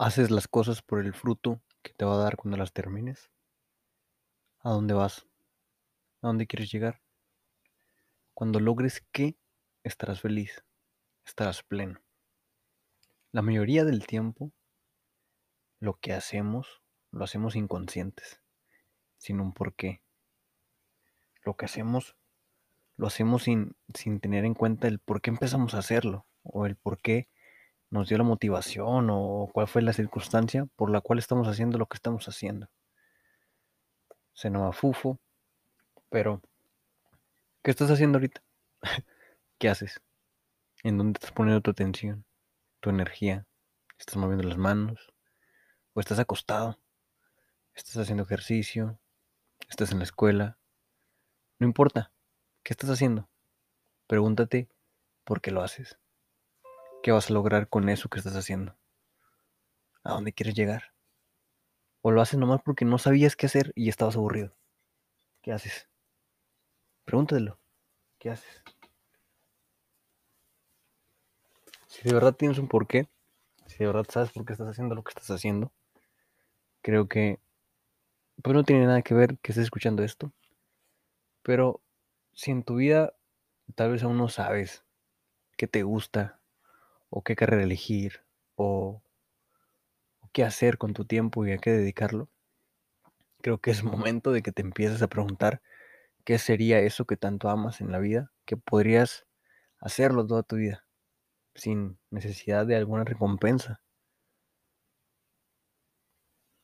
¿Haces las cosas por el fruto que te va a dar cuando las termines? ¿A dónde vas? ¿A dónde quieres llegar? Cuando logres qué, estarás feliz, estarás pleno. La mayoría del tiempo, lo que hacemos, lo hacemos inconscientes, sin un porqué. Lo que hacemos, lo hacemos sin, sin tener en cuenta el por qué empezamos a hacerlo, o el por qué nos dio la motivación, o cuál fue la circunstancia por la cual estamos haciendo lo que estamos haciendo. Se nos fufo, pero ¿qué estás haciendo ahorita? ¿Qué haces? ¿En dónde estás poniendo tu atención, tu energía? ¿Estás moviendo las manos? ¿O estás acostado? ¿Estás haciendo ejercicio? ¿Estás en la escuela? No importa. ¿Qué estás haciendo? Pregúntate por qué lo haces. ¿Qué vas a lograr con eso que estás haciendo? ¿A dónde quieres llegar? ¿O lo haces nomás porque no sabías qué hacer y estabas aburrido? ¿Qué haces? Pregúntatelo. ¿Qué haces? Si de verdad tienes un porqué, si de verdad sabes por qué estás haciendo lo que estás haciendo, creo que pues no tiene nada que ver que estés escuchando esto. Pero si en tu vida tal vez aún no sabes qué te gusta, o qué carrera elegir, o, o qué hacer con tu tiempo y a qué dedicarlo, creo que es momento de que te empieces a preguntar qué sería eso que tanto amas en la vida, que podrías hacerlo toda tu vida, sin necesidad de alguna recompensa.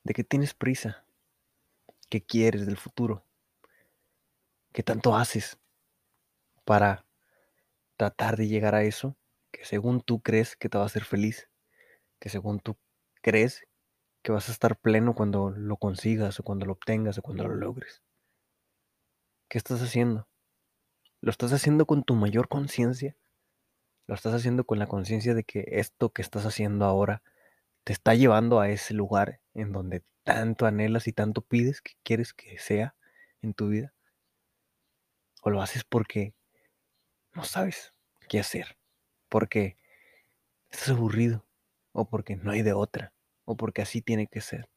¿De qué tienes prisa? ¿Qué quieres del futuro? ¿Qué tanto haces para tratar de llegar a eso que según tú crees que te va a hacer feliz? Que según tú crees que vas a estar pleno cuando lo consigas o cuando lo obtengas o cuando lo logres. ¿Qué estás haciendo? ¿Lo estás haciendo con tu mayor conciencia? ¿Lo estás haciendo con la conciencia de que esto que estás haciendo ahora te está llevando a ese lugar en donde tanto anhelas y tanto pides que quieres que sea en tu vida? ¿O lo haces porque no sabes qué hacer? Porque estás aburrido o porque no hay de otra o porque así tiene que ser.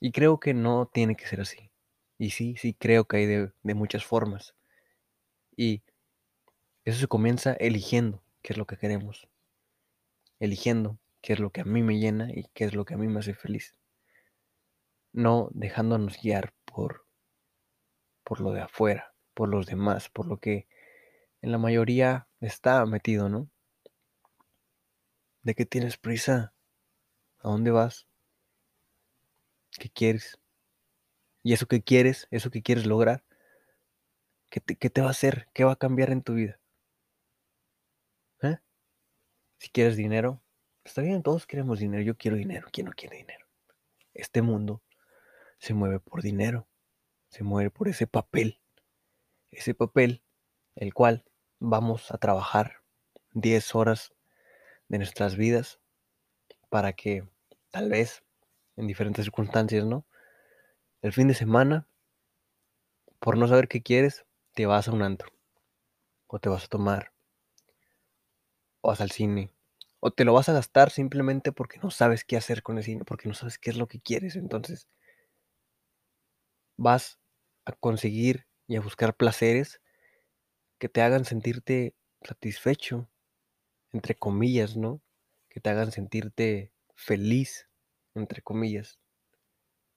Y creo que no tiene que ser así. Y sí, sí creo que hay de, de muchas formas. Y eso se comienza eligiendo qué es lo que queremos. Eligiendo qué es lo que a mí me llena y qué es lo que a mí me hace feliz. No dejándonos guiar por, por lo de afuera, por los demás, por lo que en la mayoría está metido, ¿no? ¿De qué tienes prisa? ¿A dónde vas? ¿Qué quieres? Y eso que quieres, eso que quieres lograr, ¿qué te, va a hacer? ¿Qué va a cambiar en tu vida? ¿Eh? Si quieres dinero, está bien, todos queremos dinero. Yo quiero dinero. ¿Quién no quiere dinero? Este mundo se mueve por dinero, se mueve por ese papel. Ese papel, el cual vamos a trabajar 10 horas de nuestras vidas para que tal vez en diferentes circunstancias, ¿no? El fin de semana, por no saber qué quieres, te vas a un antro, o te vas a tomar, o vas al cine, o te lo vas a gastar simplemente porque no sabes qué hacer con el cine, porque no sabes qué es lo que quieres. Entonces, vas a conseguir y a buscar placeres que te hagan sentirte satisfecho, entre comillas, ¿no? Que te hagan sentirte feliz, entre comillas.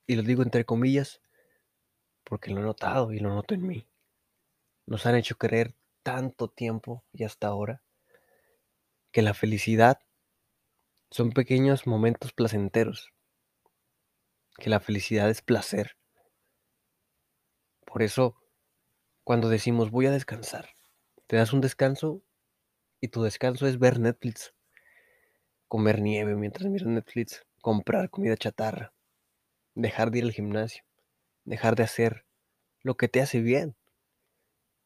Y lo digo entre comillas porque lo he notado y lo noto en mí. Nos han hecho creer tanto tiempo y hasta ahora que la felicidad son pequeños momentos placenteros, que la felicidad es placer. Por eso, cuando decimos voy a descansar, te das un descanso y tu descanso es ver Netflix, comer nieve mientras miras Netflix, comprar comida chatarra, dejar de ir al gimnasio, dejar de hacer lo que te hace bien.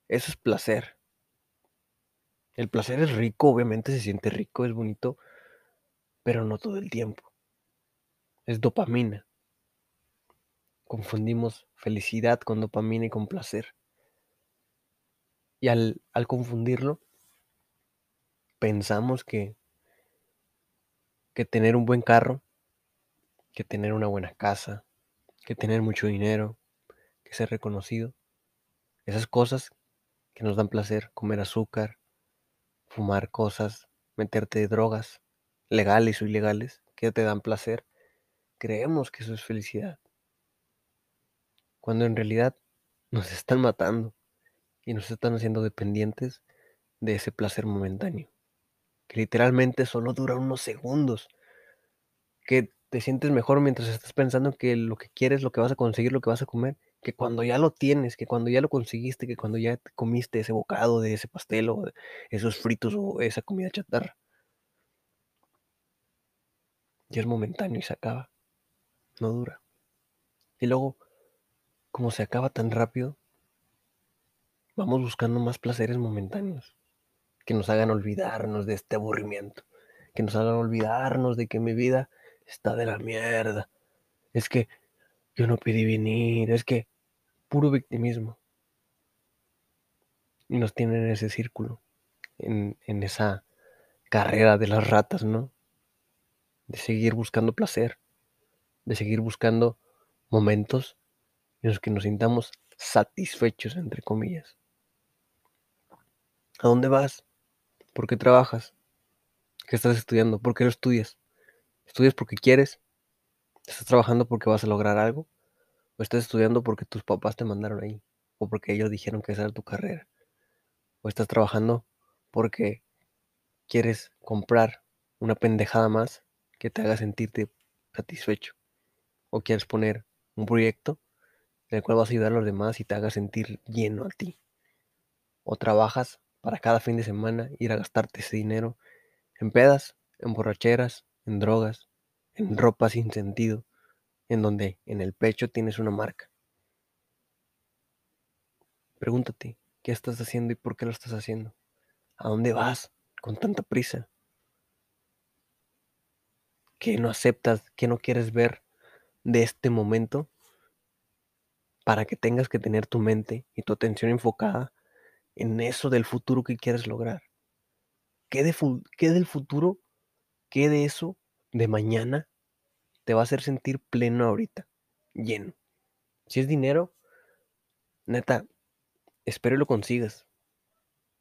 Eso es placer. El placer es rico, obviamente se siente rico, es bonito, pero no todo el tiempo. Es dopamina. Confundimos felicidad con dopamina y con placer. Y al, confundirlo, pensamos que que tener un buen carro, que tener una buena casa, que tener mucho dinero, que ser reconocido. Esas cosas que nos dan placer, comer azúcar, fumar cosas, meterte drogas, legales o ilegales, que te dan placer, creemos que eso es felicidad. Cuando en realidad nos están matando y nos están haciendo dependientes de ese placer momentáneo, que literalmente solo dura unos segundos, que te sientes mejor mientras estás pensando que lo que quieres, lo que vas a conseguir, lo que vas a comer, que cuando ya lo tienes, que cuando ya lo conseguiste, que cuando ya comiste ese bocado de ese pastel o esos fritos o esa comida chatarra. Y es momentáneo y se acaba. No dura. Y luego, como se acaba tan rápido, vamos buscando más placeres momentáneos que nos hagan olvidarnos de este aburrimiento, que nos hagan olvidarnos de que mi vida está de la mierda. Es que yo no pedí venir, es que puro victimismo. Y nos tienen en ese círculo, en, en esa carrera de las ratas, ¿no? De seguir buscando placer, de seguir buscando momentos en los que nos sintamos satisfechos, entre comillas. ¿A dónde vas? ¿Por qué trabajas? ¿Qué estás estudiando? ¿Por qué lo estudias? ¿Estudias porque quieres? ¿Estás trabajando porque vas a lograr algo? ¿O estás estudiando porque tus papás te mandaron ahí? ¿O porque ellos dijeron que esa era tu carrera? ¿O estás trabajando porque quieres comprar una pendejada más que te haga sentirte satisfecho? ¿O quieres poner un proyecto en el cual vas a ayudar a los demás y te haga sentir lleno a ti? ¿O trabajas para cada fin de semana ir a gastarte ese dinero en pedas, en borracheras, en drogas, en ropa sin sentido, en donde en el pecho tienes una marca. Pregúntate, ¿qué estás haciendo y por qué lo estás haciendo? ¿A dónde vas con tanta prisa? ¿Qué no aceptas, qué no quieres ver de este momento para que tengas que tener tu mente y tu atención enfocada en eso del futuro que quieres lograr? ¿Qué, de qué del futuro, qué de eso de mañana te va a hacer sentir pleno ahorita, lleno? Si es dinero, neta, espero y lo consigas.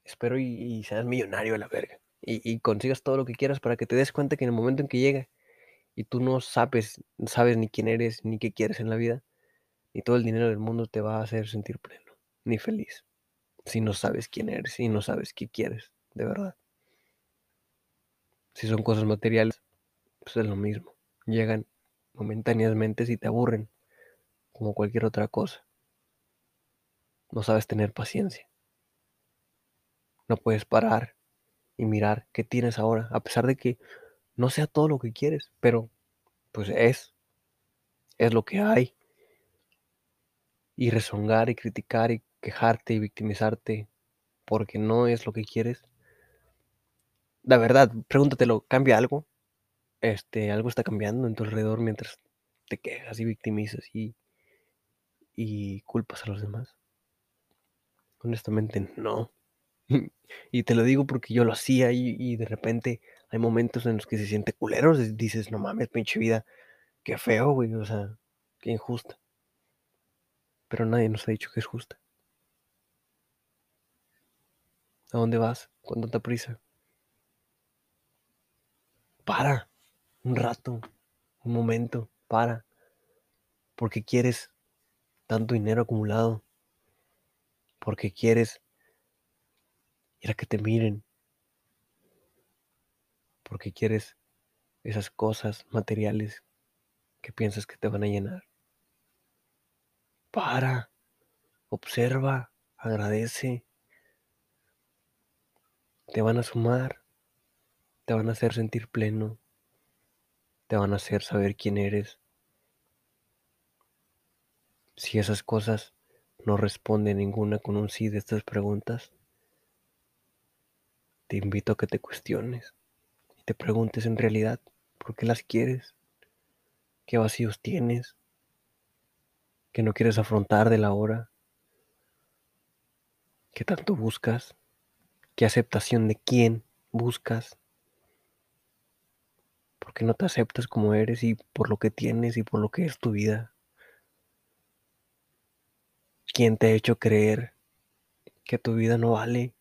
Espero y, seas millonario a la verga. Y, y, consigas todo lo que quieras para que te des cuenta que en el momento en que llegue y tú no sabes, sabes ni quién eres, ni qué quieres en la vida, ni todo el dinero del mundo te va a hacer sentir pleno, ni feliz, si no sabes quién eres y no sabes qué quieres, de verdad. Si son cosas materiales, pues es lo mismo. Llegan momentáneamente si te aburren, como cualquier otra cosa. No sabes tener paciencia. No puedes parar y mirar qué tienes ahora, a pesar de que no sea todo lo que quieres, pero pues es, es lo que hay. Y rezongar y criticar y quejarte y victimizarte porque no es lo que quieres. La verdad, pregúntatelo, ¿cambia algo? Este, algo está cambiando en tu alrededor mientras te quejas y victimizas y, y culpas a los demás. Honestamente, no. y te lo digo porque yo lo hacía y, de repente hay momentos en los que se siente culero. Dices, no mames, pinche vida, qué feo, güey, o sea, qué injusta. Pero nadie nos ha dicho que es justa. ¿A dónde vas con tanta prisa? Para, un rato, un momento, para. Porque quieres tanto dinero acumulado. Porque quieres ir a que te miren. Porque quieres esas cosas materiales que piensas que te van a llenar. Para, observa, agradece. Te van a sumar, te van a hacer sentir pleno, te van a hacer saber quién eres. Si esas cosas no responde ninguna con un sí de estas preguntas, te invito a que te cuestiones y te preguntes en realidad por qué las quieres, qué vacíos tienes, que no quieres afrontar de la hora, qué tanto buscas, qué aceptación de quién buscas, ¿Por qué no te aceptas como eres y por lo que tienes y por lo que es tu vida? ¿Quién te ha hecho creer que tu vida no vale?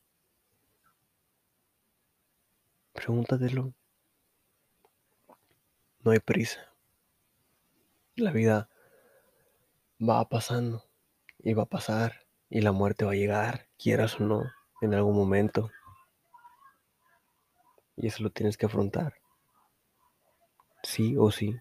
Pregúntatelo. No hay prisa. La vida va pasando y va a pasar y la muerte va a llegar, quieras o no, en algún momento. Y eso lo tienes que afrontar. Sí o sí.